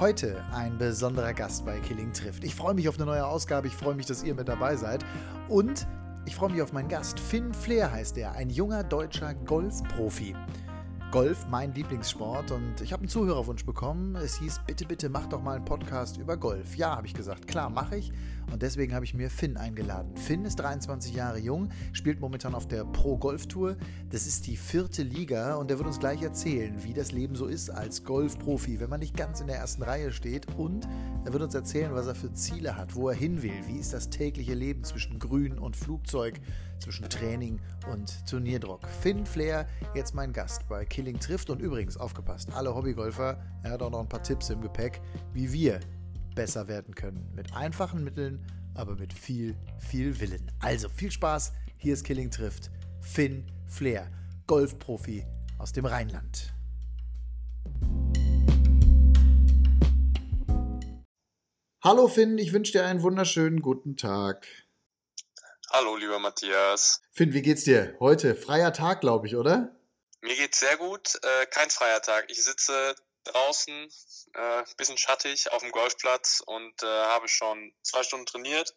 Heute ein besonderer Gast bei Killing trifft. Ich freue mich auf eine neue Ausgabe, ich freue mich, dass ihr mit dabei seid und ich freue mich auf meinen Gast. Finn Flair heißt er, ein junger deutscher Golfprofi. Golf mein Lieblingssport und ich habe einen Zuhörerwunsch bekommen. Es hieß, bitte, bitte mach doch mal einen Podcast über Golf. Ja, habe ich gesagt, klar, mache ich. Und deswegen habe ich mir Finn eingeladen. Finn ist 23 Jahre jung, spielt momentan auf der Pro Golf Tour. Das ist die vierte Liga und er wird uns gleich erzählen, wie das Leben so ist als Golfprofi, wenn man nicht ganz in der ersten Reihe steht. Und er wird uns erzählen, was er für Ziele hat, wo er hin will. Wie ist das tägliche Leben zwischen Grün und Flugzeug, zwischen Training und Turnierdruck. Finn Flair, jetzt mein Gast bei Killing trifft. Und übrigens, aufgepasst, alle Hobbygolfer, er hat auch noch ein paar Tipps im Gepäck, wie wir besser werden können. Mit einfachen Mitteln, aber mit viel, viel Willen. Also viel Spaß. Hier ist Killing trifft. Finn Flair, Golfprofi aus dem Rheinland. Hallo Finn, ich wünsche dir einen wunderschönen guten Tag. Hallo, lieber Matthias. Finn, wie geht's dir? Heute freier Tag, glaube ich, oder? Mir geht's sehr gut. Äh, kein freier Tag. Ich sitze draußen, äh, bisschen schattig auf dem Golfplatz und äh, habe schon zwei Stunden trainiert.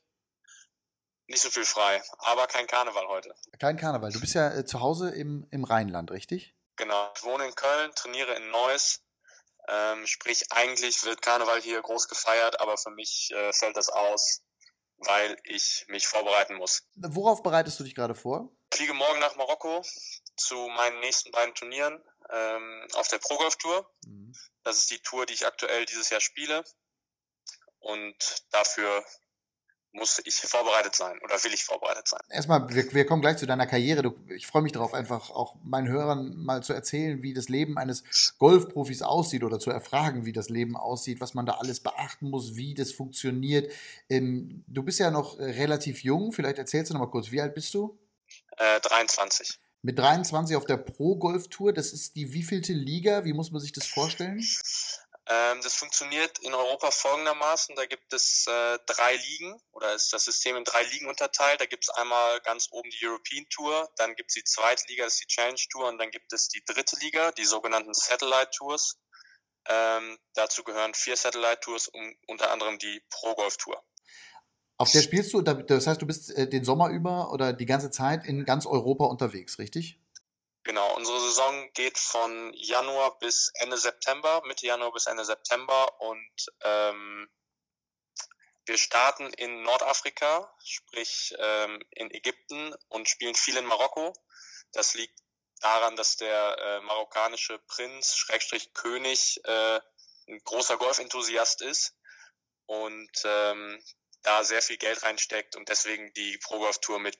Nicht so viel frei, aber kein Karneval heute. Kein Karneval. Du bist ja äh, zu Hause im, im Rheinland, richtig? Genau. Ich wohne in Köln, trainiere in Neuss. Ähm, sprich, eigentlich wird Karneval hier groß gefeiert, aber für mich äh, fällt das aus, weil ich mich vorbereiten muss. Worauf bereitest du dich gerade vor? Ich fliege morgen nach Marokko zu meinen nächsten beiden Turnieren ähm, auf der Pro Golf Tour. Mhm. Das ist die Tour, die ich aktuell dieses Jahr spiele. Und dafür muss ich vorbereitet sein oder will ich vorbereitet sein? Erstmal, wir, wir kommen gleich zu deiner Karriere. Du, ich freue mich darauf, einfach auch meinen Hörern mal zu erzählen, wie das Leben eines Golfprofis aussieht oder zu erfragen, wie das Leben aussieht, was man da alles beachten muss, wie das funktioniert. Ähm, du bist ja noch relativ jung, vielleicht erzählst du noch mal kurz, wie alt bist du? Äh, 23. Mit 23 auf der Pro Golf Tour, das ist die wievielte Liga? Wie muss man sich das vorstellen? Ähm, das funktioniert in Europa folgendermaßen. Da gibt es äh, drei Ligen oder ist das System in drei Ligen unterteilt. Da gibt es einmal ganz oben die European Tour, dann gibt es die zweite Liga, das ist die Challenge Tour und dann gibt es die dritte Liga, die sogenannten Satellite Tours. Ähm, dazu gehören vier Satellite Tours und unter anderem die Pro Golf Tour. Auf der spielst du, das heißt, du bist äh, den Sommer über oder die ganze Zeit in ganz Europa unterwegs, richtig? Genau, unsere Saison geht von Januar bis Ende September, Mitte Januar bis Ende September und ähm, wir starten in Nordafrika, sprich ähm, in Ägypten und spielen viel in Marokko. Das liegt daran, dass der äh, marokkanische Prinz, Schrägstrich König, äh, ein großer Golfenthusiast ist und ähm, da sehr viel Geld reinsteckt und deswegen die Pro Golf Tour mit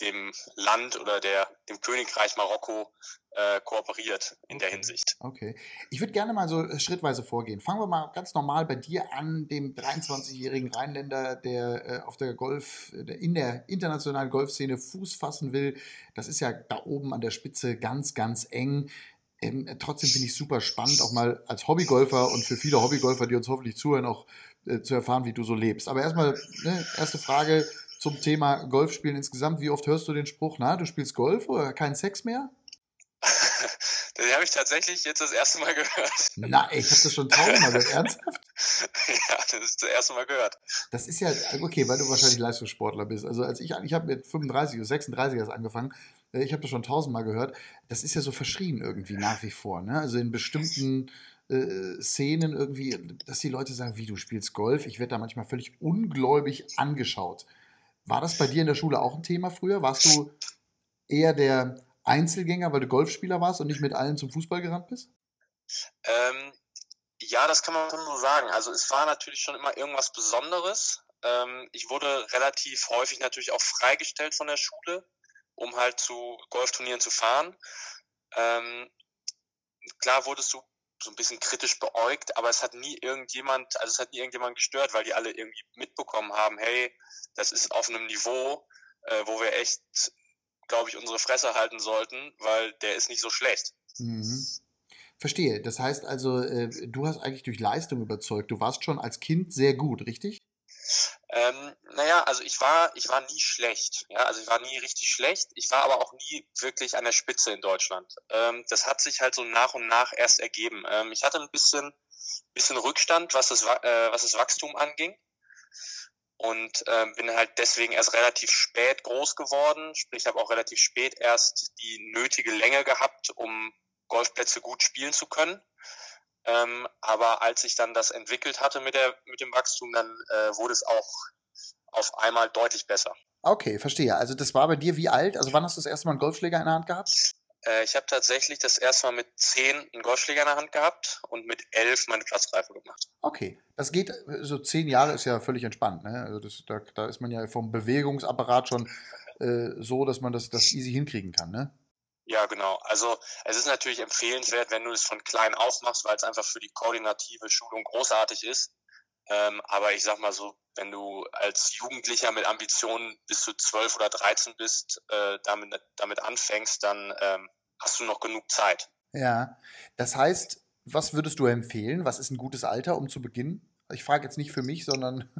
dem Land oder der, dem Königreich Marokko äh, kooperiert in der Hinsicht. Okay. Ich würde gerne mal so äh, schrittweise vorgehen. Fangen wir mal ganz normal bei dir an, dem 23-jährigen Rheinländer, der äh, auf der Golf, in der internationalen Golfszene Fuß fassen will. Das ist ja da oben an der Spitze ganz, ganz eng. Ähm, trotzdem finde ich super spannend, auch mal als Hobbygolfer und für viele Hobbygolfer, die uns hoffentlich zuhören, auch äh, zu erfahren, wie du so lebst. Aber erstmal, ne, erste Frage zum Thema Golfspielen insgesamt. Wie oft hörst du den Spruch, na, du spielst Golf oder keinen Sex mehr? Den habe ich tatsächlich jetzt das erste Mal gehört. Na, ich habe das schon tausendmal gehört. Ernsthaft? ja, das ist das erste Mal gehört. Das ist ja, okay, weil du wahrscheinlich Leistungssportler bist. Also als ich, ich habe mit 35 oder 36 erst angefangen. Äh, ich habe das schon tausendmal gehört. Das ist ja so verschrien irgendwie nach wie vor. Ne? Also in bestimmten äh, Szenen irgendwie, dass die Leute sagen, wie du spielst Golf. Ich werde da manchmal völlig ungläubig angeschaut. War das bei dir in der Schule auch ein Thema früher? Warst du eher der Einzelgänger, weil du Golfspieler warst und nicht mit allen zum Fußball gerannt bist? Ähm, ja, das kann man schon so sagen. Also es war natürlich schon immer irgendwas Besonderes. Ähm, ich wurde relativ häufig natürlich auch freigestellt von der Schule, um halt zu Golfturnieren zu fahren. Ähm, klar wurdest du so ein bisschen kritisch beäugt, aber es hat nie irgendjemand, also es hat nie irgendjemand gestört, weil die alle irgendwie mitbekommen haben, hey, das ist auf einem Niveau, äh, wo wir echt, glaube ich, unsere Fresse halten sollten, weil der ist nicht so schlecht. Mhm. Verstehe. Das heißt also, äh, du hast eigentlich durch Leistung überzeugt. Du warst schon als Kind sehr gut, richtig? Ähm, naja, also ich war, ich war nie schlecht. Ja, also ich war nie richtig schlecht. Ich war aber auch nie wirklich an der Spitze in Deutschland. Ähm, das hat sich halt so nach und nach erst ergeben. Ähm, ich hatte ein bisschen, bisschen Rückstand, was das, äh, was das Wachstum anging. Und ähm, bin halt deswegen erst relativ spät groß geworden. Sprich, habe auch relativ spät erst die nötige Länge gehabt, um Golfplätze gut spielen zu können. Ähm, aber als ich dann das entwickelt hatte mit, der, mit dem Wachstum, dann äh, wurde es auch auf einmal deutlich besser. Okay, verstehe. Also das war bei dir wie alt? Also wann hast du das erste Mal einen Golfschläger in der Hand gehabt? Äh, ich habe tatsächlich das erste Mal mit zehn einen Golfschläger in der Hand gehabt und mit elf meine Platzreife gemacht. Okay, das geht, so zehn Jahre ist ja völlig entspannt. Ne? Also das, da, da ist man ja vom Bewegungsapparat schon äh, so, dass man das, das easy hinkriegen kann. Ne? Ja, genau. Also es ist natürlich empfehlenswert, wenn du es von klein auf machst, weil es einfach für die koordinative Schulung großartig ist. Ähm, aber ich sag mal so, wenn du als Jugendlicher mit Ambitionen bis zu 12 oder 13 bist, äh, damit, damit anfängst, dann ähm, hast du noch genug Zeit. Ja, das heißt, was würdest du empfehlen? Was ist ein gutes Alter, um zu beginnen? Ich frage jetzt nicht für mich, sondern.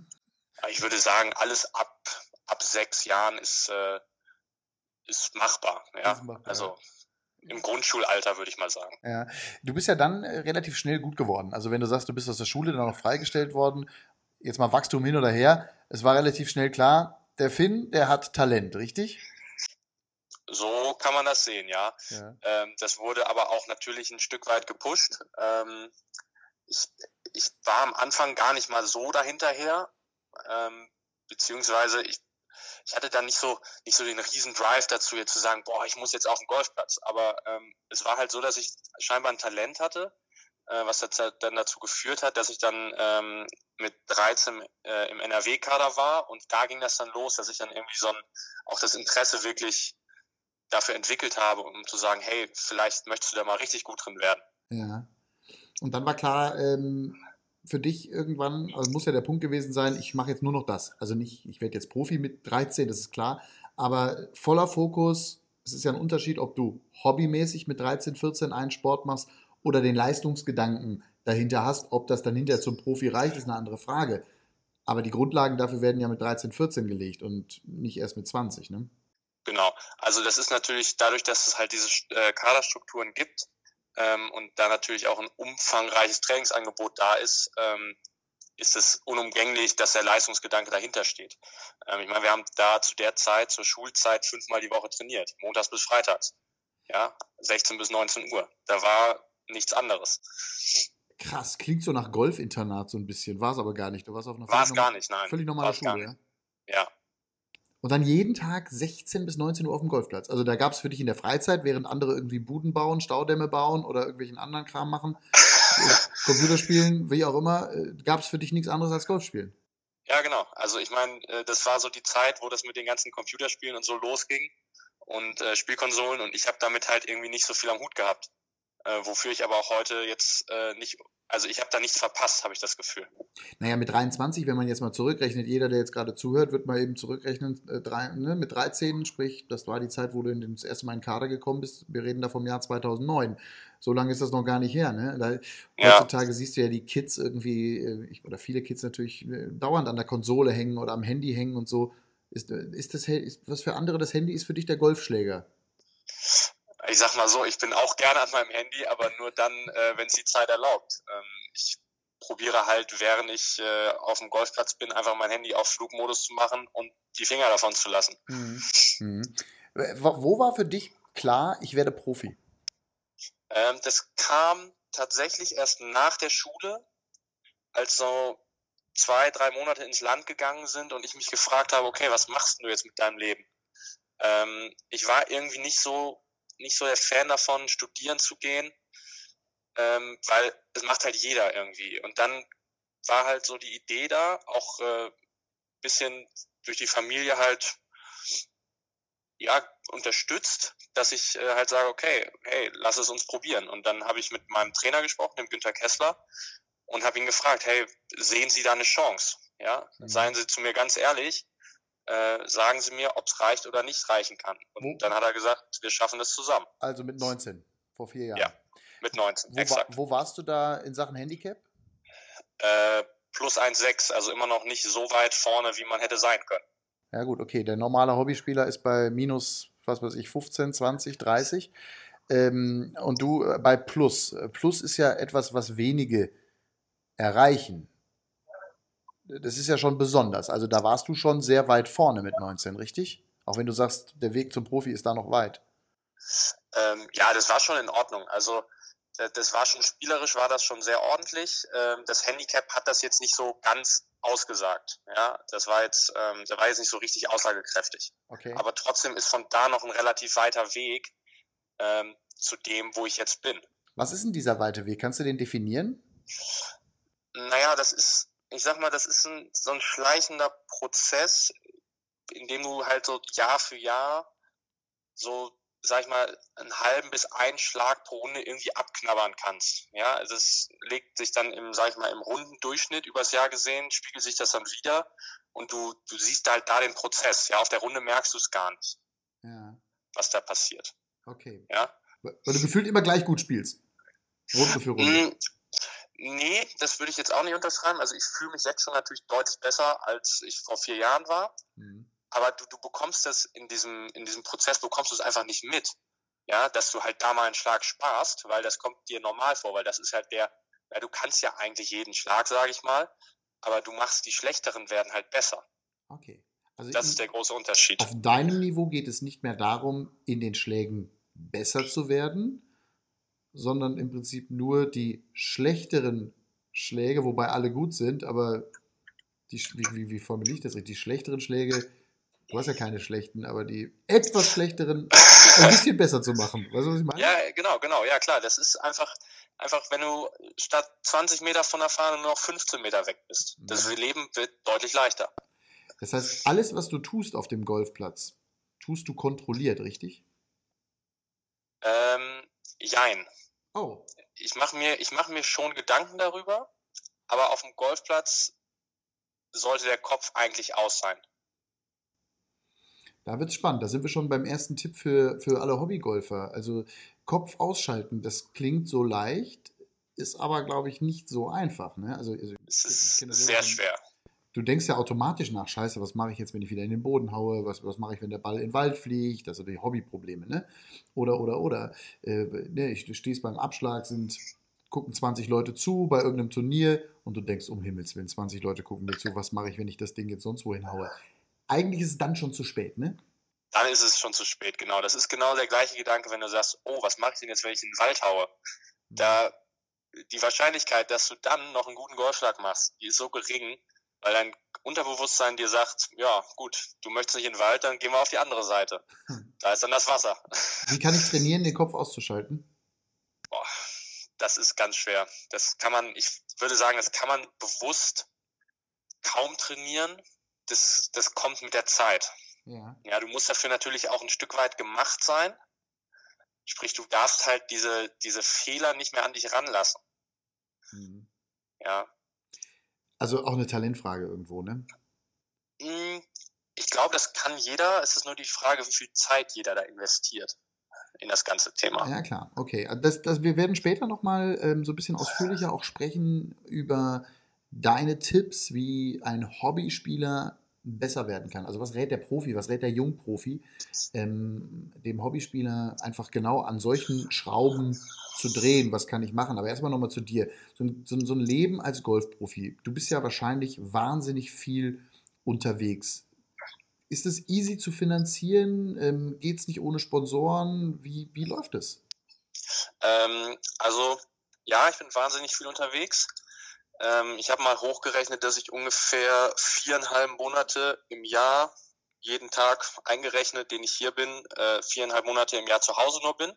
Ich würde sagen, alles ab, ab sechs Jahren ist, äh, ist machbar. Ja? Ist machbar. Also im Grundschulalter, würde ich mal sagen. Ja. Du bist ja dann äh, relativ schnell gut geworden. Also wenn du sagst, du bist aus der Schule dann noch freigestellt worden, jetzt mal Wachstum hin oder her, es war relativ schnell klar, der Finn, der hat Talent, richtig? So kann man das sehen, ja. ja. Ähm, das wurde aber auch natürlich ein Stück weit gepusht. Ähm, ich, ich war am Anfang gar nicht mal so dahinterher, ähm, beziehungsweise ich ich hatte dann nicht so nicht so den riesen Drive dazu, jetzt zu sagen, boah, ich muss jetzt auf den Golfplatz. Aber ähm, es war halt so, dass ich scheinbar ein Talent hatte, äh, was dann dazu geführt hat, dass ich dann ähm, mit 13 äh, im NRW-Kader war und da ging das dann los, dass ich dann irgendwie so ein, auch das Interesse wirklich dafür entwickelt habe, um zu sagen, hey, vielleicht möchtest du da mal richtig gut drin werden. Ja. Und dann war klar, ähm, für dich irgendwann, also muss ja der Punkt gewesen sein, ich mache jetzt nur noch das. Also nicht, ich werde jetzt Profi mit 13, das ist klar, aber voller Fokus, es ist ja ein Unterschied, ob du hobbymäßig mit 13, 14 einen Sport machst oder den Leistungsgedanken dahinter hast. Ob das dann hinterher zum Profi reicht, ist eine andere Frage. Aber die Grundlagen dafür werden ja mit 13, 14 gelegt und nicht erst mit 20, ne? Genau. Also das ist natürlich dadurch, dass es halt diese äh, Kaderstrukturen gibt, ähm, und da natürlich auch ein umfangreiches Trainingsangebot da ist, ähm, ist es unumgänglich, dass der Leistungsgedanke dahinter steht. Ähm, ich meine, wir haben da zu der Zeit, zur Schulzeit, fünfmal die Woche trainiert, montags bis freitags. Ja, 16 bis 19 Uhr. Da war nichts anderes. Krass, klingt so nach Golfinternat so ein bisschen. War es aber gar nicht. Du warst auf einer War es gar nicht, nein. Völlig normale Schule, ja? Ja. Und dann jeden Tag 16 bis 19 Uhr auf dem Golfplatz. Also da gab es für dich in der Freizeit, während andere irgendwie Buden bauen, Staudämme bauen oder irgendwelchen anderen Kram machen, Computerspielen, wie auch immer, äh, gab es für dich nichts anderes als Golfspielen. Ja, genau. Also ich meine, äh, das war so die Zeit, wo das mit den ganzen Computerspielen und so losging und äh, Spielkonsolen und ich habe damit halt irgendwie nicht so viel am Hut gehabt. Äh, wofür ich aber auch heute jetzt äh, nicht also ich habe da nichts verpasst, habe ich das Gefühl. Naja, mit 23, wenn man jetzt mal zurückrechnet, jeder, der jetzt gerade zuhört, wird mal eben zurückrechnen, äh, drei, ne, mit 13, sprich, das war die Zeit, wo du in das erste Mal in den Kader gekommen bist. Wir reden da vom Jahr 2009. So lange ist das noch gar nicht her. Ne? Da, ja. Heutzutage siehst du ja die Kids irgendwie, äh, oder viele Kids natürlich, äh, dauernd an der Konsole hängen oder am Handy hängen und so. Ist, äh, ist das, ist, was für andere das Handy ist für dich der Golfschläger? Ich sag mal so, ich bin auch gerne an meinem Handy, aber nur dann, äh, wenn es die Zeit erlaubt. Ähm, ich probiere halt, während ich äh, auf dem Golfplatz bin, einfach mein Handy auf Flugmodus zu machen und die Finger davon zu lassen. Mhm. Mhm. Wo war für dich klar, ich werde Profi? Ähm, das kam tatsächlich erst nach der Schule, als so zwei, drei Monate ins Land gegangen sind und ich mich gefragt habe, okay, was machst du jetzt mit deinem Leben? Ähm, ich war irgendwie nicht so nicht so der Fan davon, studieren zu gehen, ähm, weil es macht halt jeder irgendwie. Und dann war halt so die Idee da, auch äh, bisschen durch die Familie halt ja unterstützt, dass ich äh, halt sage, okay, hey, lass es uns probieren. Und dann habe ich mit meinem Trainer gesprochen, dem Günther Kessler, und habe ihn gefragt, hey, sehen Sie da eine Chance? Ja, mhm. seien Sie zu mir ganz ehrlich, äh, sagen Sie mir, ob es reicht oder nicht reichen kann. Und wo? dann hat er gesagt, wir schaffen es zusammen. Also mit 19, vor vier Jahren. Ja, mit 19, wo, exakt. Wo warst du da in Sachen Handicap? Äh, plus 1,6, also immer noch nicht so weit vorne, wie man hätte sein können. Ja gut, okay. Der normale Hobbyspieler ist bei minus, was weiß ich, 15, 20, 30. Ähm, und du äh, bei Plus. Plus ist ja etwas, was wenige erreichen. Das ist ja schon besonders. Also da warst du schon sehr weit vorne mit 19, richtig? Auch wenn du sagst, der Weg zum Profi ist da noch weit. Ähm, ja, das war schon in Ordnung. Also das war schon spielerisch, war das schon sehr ordentlich. Ähm, das Handicap hat das jetzt nicht so ganz ausgesagt. Ja, das war jetzt, ähm, der war jetzt nicht so richtig aussagekräftig. Okay. Aber trotzdem ist von da noch ein relativ weiter Weg ähm, zu dem, wo ich jetzt bin. Was ist denn dieser weite Weg? Kannst du den definieren? Naja, das ist, ich sag mal, das ist ein, so ein schleichender Prozess, in dem du halt so Jahr für Jahr so sag ich mal, einen halben bis einen Schlag pro Runde irgendwie abknabbern kannst. Ja, also es legt sich dann im, sag ich mal, im runden Durchschnitt übers Jahr gesehen, spiegelt sich das dann wieder und du, du siehst halt da den Prozess. Ja, auf der Runde merkst du es gar nicht, ja. was da passiert. Okay. Ja. Weil du gefühlt immer gleich gut spielst. Runde für Runde. Nee, das würde ich jetzt auch nicht unterschreiben. Also ich fühle mich jetzt schon natürlich deutlich besser, als ich vor vier Jahren war. Mhm aber du, du bekommst das in diesem, in diesem Prozess, bekommst du es einfach nicht mit. Ja, dass du halt da mal einen Schlag sparst, weil das kommt dir normal vor, weil das ist halt der, ja, du kannst ja eigentlich jeden Schlag, sage ich mal, aber du machst die schlechteren werden halt besser. Okay. Also das ist der große Unterschied. Auf deinem Niveau geht es nicht mehr darum, in den Schlägen besser zu werden, sondern im Prinzip nur die schlechteren Schläge, wobei alle gut sind, aber die, wie, wie formuliere ich das richtig? Die schlechteren Schläge Du hast ja keine schlechten, aber die etwas schlechteren ein bisschen besser zu machen. Weißt du, was ich meine? Ja, genau, genau. Ja, klar. Das ist einfach, einfach, wenn du statt 20 Meter von der Fahne nur noch 15 Meter weg bist. Das Leben wird deutlich leichter. Das heißt, alles, was du tust auf dem Golfplatz, tust du kontrolliert, richtig? Ähm, jein. Oh. Ich mache mir, mach mir schon Gedanken darüber, aber auf dem Golfplatz sollte der Kopf eigentlich aus sein. Da wird es spannend. Da sind wir schon beim ersten Tipp für, für alle Hobbygolfer. Also Kopf ausschalten, das klingt so leicht, ist aber, glaube ich, nicht so einfach. Ne? Also, also es ist sehr schwer. Du denkst ja automatisch nach, scheiße, was mache ich jetzt, wenn ich wieder in den Boden haue? Was, was mache ich, wenn der Ball in den Wald fliegt? Das sind die Hobbyprobleme, ne? Oder, oder, oder. Äh, ne, ich, du stehst beim Abschlag, sind, gucken 20 Leute zu bei irgendeinem Turnier und du denkst, um Himmels Willen, 20 Leute gucken mir zu, was mache ich, wenn ich das Ding jetzt sonst wohin haue? eigentlich ist es dann schon zu spät, ne? Dann ist es schon zu spät, genau. Das ist genau der gleiche Gedanke, wenn du sagst, oh, was mache ich denn jetzt, wenn ich in den Wald haue? Da die Wahrscheinlichkeit, dass du dann noch einen guten Golfschlag machst, die ist so gering, weil dein Unterbewusstsein dir sagt, ja, gut, du möchtest nicht in den Wald, dann gehen wir auf die andere Seite. Hm. Da ist dann das Wasser. Wie kann ich trainieren, den Kopf auszuschalten? Boah, das ist ganz schwer. Das kann man, ich würde sagen, das kann man bewusst kaum trainieren, das, das kommt mit der Zeit. Ja. ja, du musst dafür natürlich auch ein Stück weit gemacht sein. Sprich, du darfst halt diese, diese Fehler nicht mehr an dich ranlassen. Mhm. Ja. Also auch eine Talentfrage irgendwo, ne? Hm, ich glaube, das kann jeder. Es ist nur die Frage, wie viel Zeit jeder da investiert in das ganze Thema. Ja, klar. Okay. Das, das, wir werden später nochmal ähm, so ein bisschen ausführlicher auch sprechen über deine Tipps, wie ein Hobbyspieler besser werden kann. Also was rät der Profi, was rät der Jungprofi, ähm, dem Hobbyspieler einfach genau an solchen Schrauben zu drehen, was kann ich machen. Aber erstmal nochmal zu dir. So ein, so, so ein Leben als Golfprofi, du bist ja wahrscheinlich wahnsinnig viel unterwegs. Ist es easy zu finanzieren? Ähm, Geht es nicht ohne Sponsoren? Wie, wie läuft es? Ähm, also ja, ich bin wahnsinnig viel unterwegs. Ähm, ich habe mal hochgerechnet, dass ich ungefähr viereinhalb Monate im Jahr, jeden Tag eingerechnet, den ich hier bin, äh, viereinhalb Monate im Jahr zu Hause nur bin.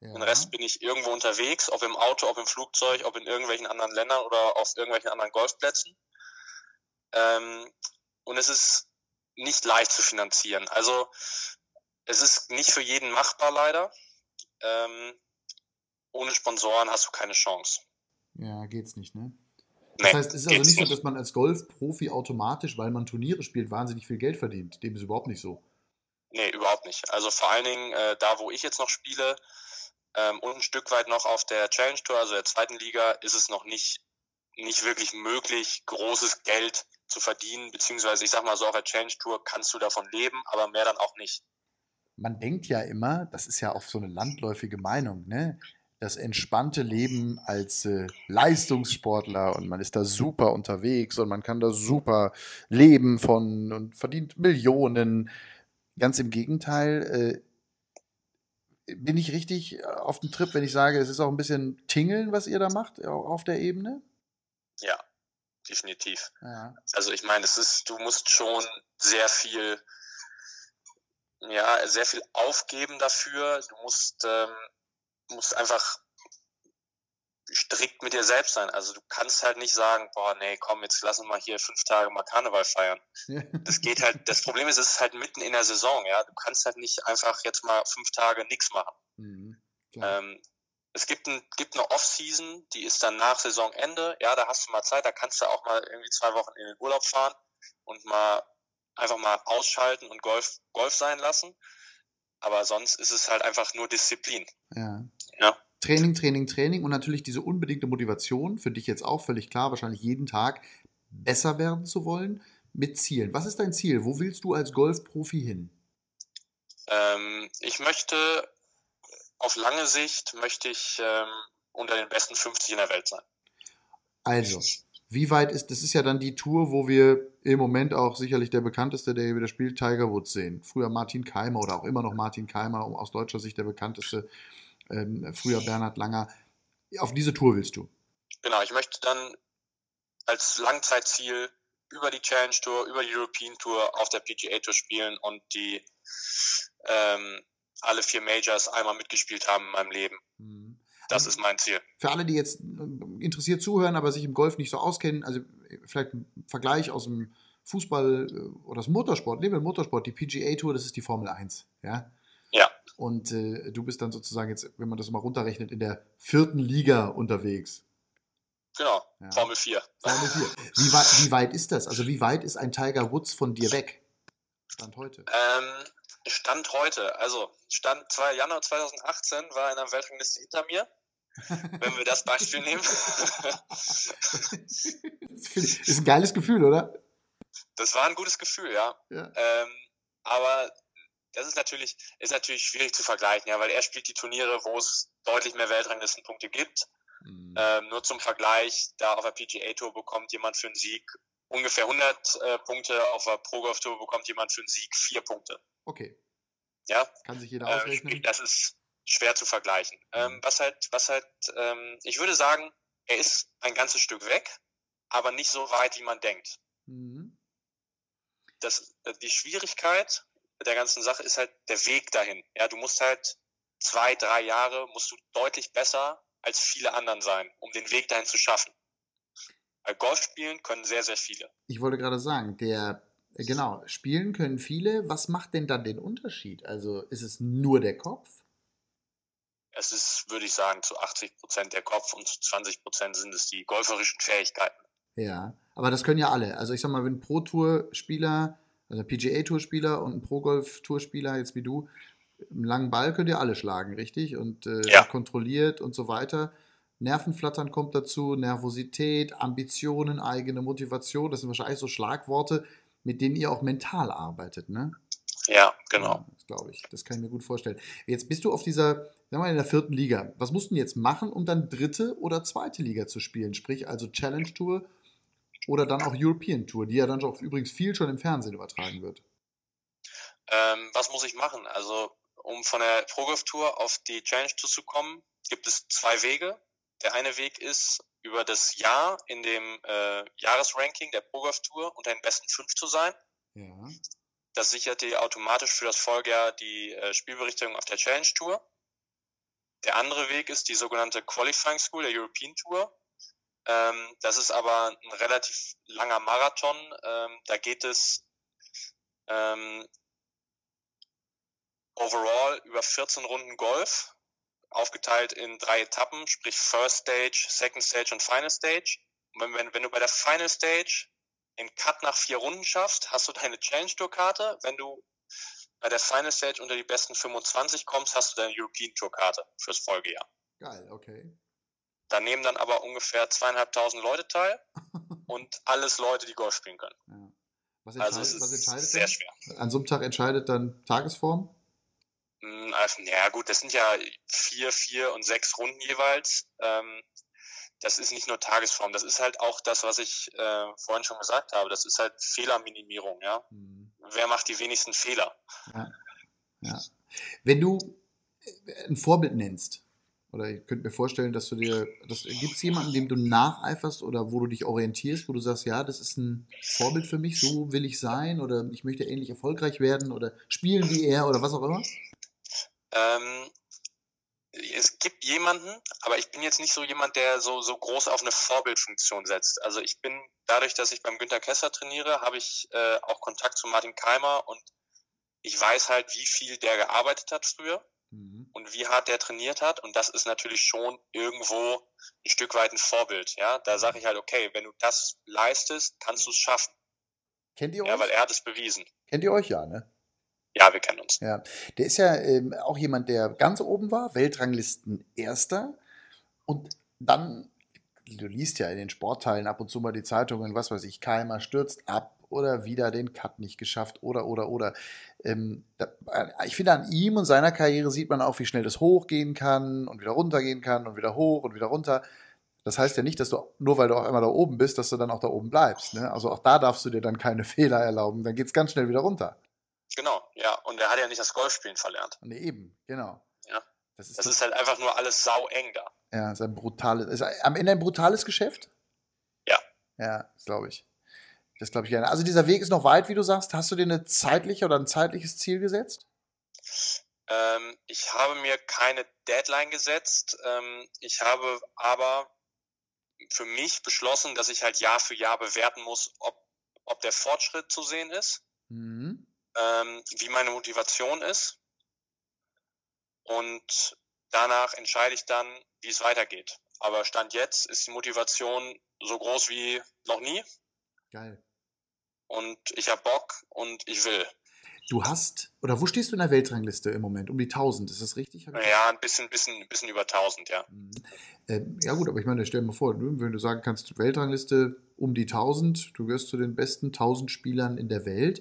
Ja. Den Rest bin ich irgendwo unterwegs, ob im Auto, ob im Flugzeug, ob in irgendwelchen anderen Ländern oder auf irgendwelchen anderen Golfplätzen. Ähm, und es ist nicht leicht zu finanzieren. Also es ist nicht für jeden machbar leider. Ähm, ohne Sponsoren hast du keine Chance. Ja, geht's nicht, ne? Das heißt, es ist also nicht so, dass man als Golfprofi automatisch, weil man Turniere spielt, wahnsinnig viel Geld verdient. Dem ist überhaupt nicht so. Nee, überhaupt nicht. Also vor allen Dingen äh, da, wo ich jetzt noch spiele ähm, und ein Stück weit noch auf der Challenge Tour, also der zweiten Liga, ist es noch nicht nicht wirklich möglich, großes Geld zu verdienen, beziehungsweise ich sag mal so, auf der Challenge Tour kannst du davon leben, aber mehr dann auch nicht. Man denkt ja immer, das ist ja oft so eine landläufige Meinung, ne? Das entspannte Leben als äh, Leistungssportler und man ist da super unterwegs und man kann da super leben von und verdient Millionen. Ganz im Gegenteil, äh, bin ich richtig auf dem Trip, wenn ich sage, es ist auch ein bisschen Tingeln, was ihr da macht, auf der Ebene? Ja, definitiv. Ja. Also ich meine, es ist, du musst schon sehr viel, ja, sehr viel aufgeben dafür. Du musst, ähm, musst einfach strikt mit dir selbst sein. Also du kannst halt nicht sagen, boah, nee, komm, jetzt lassen wir mal hier fünf Tage mal Karneval feiern. Das geht halt, das Problem ist, es ist halt mitten in der Saison, ja. Du kannst halt nicht einfach jetzt mal fünf Tage nichts machen. Mhm, ähm, es gibt, ein, gibt eine Off-Season, die ist dann nach Saisonende. Ja, da hast du mal Zeit, da kannst du auch mal irgendwie zwei Wochen in den Urlaub fahren und mal einfach mal ausschalten und Golf, Golf sein lassen. Aber sonst ist es halt einfach nur Disziplin. Ja. ja. Training, Training, Training und natürlich diese unbedingte Motivation, für dich jetzt auch völlig klar, wahrscheinlich jeden Tag besser werden zu wollen, mit Zielen. Was ist dein Ziel? Wo willst du als Golfprofi hin? Ähm, ich möchte auf lange Sicht möchte ich ähm, unter den besten 50 in der Welt sein. Also, wie weit ist, das ist ja dann die Tour, wo wir im Moment auch sicherlich der bekannteste, der hier wieder spielt, Tiger Woods sehen. Früher Martin Keimer oder auch immer noch Martin Keimer, aus deutscher Sicht der bekannteste, ähm, früher Bernhard Langer. Auf diese Tour willst du? Genau, ich möchte dann als Langzeitziel über die Challenge Tour, über die European Tour auf der PGA Tour spielen und die ähm, alle vier Majors einmal mitgespielt haben in meinem Leben. Mhm. Das ist mein Ziel. Für alle, die jetzt äh, interessiert zuhören, aber sich im Golf nicht so auskennen, also äh, vielleicht ein Vergleich aus dem Fußball äh, oder das Motorsport, nehmen wir Motorsport, die PGA Tour, das ist die Formel 1, ja? Ja. Und äh, du bist dann sozusagen jetzt, wenn man das mal runterrechnet, in der vierten Liga unterwegs. Genau, ja. Formel 4. Formel 4. Wie, weit, wie weit ist das? Also wie weit ist ein Tiger Woods von dir weg? Stand heute. Ähm, Stand heute, also Stand 2 Januar 2018 war in der Weltrangliste hinter mir. Wenn wir das Beispiel nehmen. ist ein geiles Gefühl, oder? Das war ein gutes Gefühl, ja. ja. Ähm, aber das ist natürlich, ist natürlich schwierig zu vergleichen, ja, weil er spielt die Turniere, wo es deutlich mehr Weltranglistenpunkte gibt. Mhm. Ähm, nur zum Vergleich, da auf der PGA Tour bekommt jemand für einen Sieg ungefähr 100 äh, Punkte, auf der Pro Golf Tour bekommt jemand für einen Sieg vier Punkte. Okay. Ja. Kann sich jeder ausrechnen. das ist schwer zu vergleichen. Mhm. Ähm, was halt, was halt, ähm, ich würde sagen, er ist ein ganzes Stück weg, aber nicht so weit, wie man denkt. Mhm. Das, die Schwierigkeit der ganzen Sache ist halt der Weg dahin. Ja, du musst halt zwei, drei Jahre musst du deutlich besser als viele anderen sein, um den Weg dahin zu schaffen. Weil Golf spielen können sehr, sehr viele. Ich wollte gerade sagen, der äh, Genau, spielen können viele. Was macht denn dann den Unterschied? Also ist es nur der Kopf? Es ist, würde ich sagen, zu 80 Prozent der Kopf und zu 20 Prozent sind es die golferischen Fähigkeiten. Ja, aber das können ja alle. Also ich sag mal, wenn ein Pro-Tour-Spieler, also PGA-Tour-Spieler und ein Pro-Golf-Tour-Spieler, jetzt wie du, einen langen Ball könnt ihr alle schlagen, richtig? Und äh, ja. kontrolliert und so weiter. Nervenflattern kommt dazu, Nervosität, Ambitionen, eigene Motivation. Das sind wahrscheinlich so Schlagworte, mit denen ihr auch mental arbeitet, ne? Ja, genau. Ja, das glaube ich. Das kann ich mir gut vorstellen. Jetzt bist du auf dieser, sagen wir mal, in der vierten Liga. Was musst du jetzt machen, um dann dritte oder zweite Liga zu spielen? Sprich also Challenge Tour oder dann auch European Tour, die ja dann auch übrigens viel schon im Fernsehen übertragen wird. Ähm, was muss ich machen? Also, um von der Pro Golf Tour auf die Challenge Tour zu kommen, gibt es zwei Wege. Der eine Weg ist, über das Jahr in dem äh, Jahresranking der Pro Golf Tour unter den besten fünf zu sein. Ja. Das sichert dir automatisch für das Folgejahr die äh, Spielberichtigung auf der Challenge Tour. Der andere Weg ist die sogenannte Qualifying School der European Tour. Ähm, das ist aber ein relativ langer Marathon. Ähm, da geht es ähm, overall über 14 Runden Golf aufgeteilt in drei Etappen, sprich First Stage, Second Stage und Final Stage. Und wenn, wenn du bei der Final Stage den Cut nach vier Runden schaffst, hast du deine Challenge Tour Karte. Wenn du bei der Final Stage unter die besten 25 kommst, hast du deine European Tour Karte fürs Folgejahr. Geil, okay. Da nehmen dann aber ungefähr zweieinhalbtausend Leute teil und alles Leute, die Golf spielen können. Ja. Was also es ist was entscheidet sehr dann? schwer. An so einem Tag entscheidet dann Tagesform? Hm, also, ja gut, das sind ja vier, vier und sechs Runden jeweils. Ähm, das ist nicht nur Tagesform, das ist halt auch das, was ich äh, vorhin schon gesagt habe. Das ist halt Fehlerminimierung, ja. Mhm. Wer macht die wenigsten Fehler? Ja. ja. Wenn du äh, ein Vorbild nennst, oder ich könnte mir vorstellen, dass du dir, gibt es jemanden, dem du nacheiferst oder wo du dich orientierst, wo du sagst, ja, das ist ein Vorbild für mich, so will ich sein oder ich möchte ähnlich erfolgreich werden oder spielen wie er oder was auch immer? Ähm, es gibt jemanden, aber ich bin jetzt nicht so jemand, der so, so groß auf eine Vorbildfunktion setzt. Also ich bin, dadurch, dass ich beim Günter Kessler trainiere, habe ich äh, auch Kontakt zu Martin Keimer und ich weiß halt, wie viel der gearbeitet hat früher mhm. und wie hart der trainiert hat. Und das ist natürlich schon irgendwo ein Stück weit ein Vorbild. Ja, da sage ich halt, okay, wenn du das leistest, kannst du es schaffen. Kennt ihr euch? Ja, weil er hat es bewiesen. Kennt ihr euch ja, ne? Ja, wir kennen uns. Ja, der ist ja ähm, auch jemand, der ganz oben war, Weltranglisten Erster. Und dann, du liest ja in den Sportteilen ab und zu mal die Zeitungen, was weiß ich, Keimer stürzt ab oder wieder den Cut nicht geschafft oder, oder, oder. Ähm, da, ich finde, an ihm und seiner Karriere sieht man auch, wie schnell das hochgehen kann und wieder runtergehen kann und wieder hoch und wieder runter. Das heißt ja nicht, dass du, nur weil du auch einmal da oben bist, dass du dann auch da oben bleibst. Ne? Also auch da darfst du dir dann keine Fehler erlauben. Dann geht es ganz schnell wieder runter. Genau, ja. Und er hat ja nicht das Golfspielen verlernt. Nee, eben, genau. Ja. Das ist, das ist halt einfach nur alles sau eng da. Ja, ist ein brutales, ist am Ende ein brutales Geschäft? Ja. Ja, das glaube ich. Das glaube ich gerne. Also dieser Weg ist noch weit, wie du sagst. Hast du dir eine zeitliche oder ein zeitliches Ziel gesetzt? Ähm, ich habe mir keine Deadline gesetzt. Ähm, ich habe aber für mich beschlossen, dass ich halt Jahr für Jahr bewerten muss, ob, ob der Fortschritt zu sehen ist. Mhm ähm, wie meine Motivation ist. Und danach entscheide ich dann, wie es weitergeht. Aber Stand jetzt ist die Motivation so groß wie noch nie. Geil. Und ich habe Bock und ich will. Du hast, oder wo stehst du in der Weltrangliste im Moment? Um die 1000, ist das richtig? Ja, ein bisschen, bisschen, bisschen über 1000, ja. Mhm. Ähm, ja gut, aber ich meine, stell dir mal vor, wenn du sagen kannst, Weltrangliste um die 1000, du gehörst zu den besten 1000 Spielern in der Welt.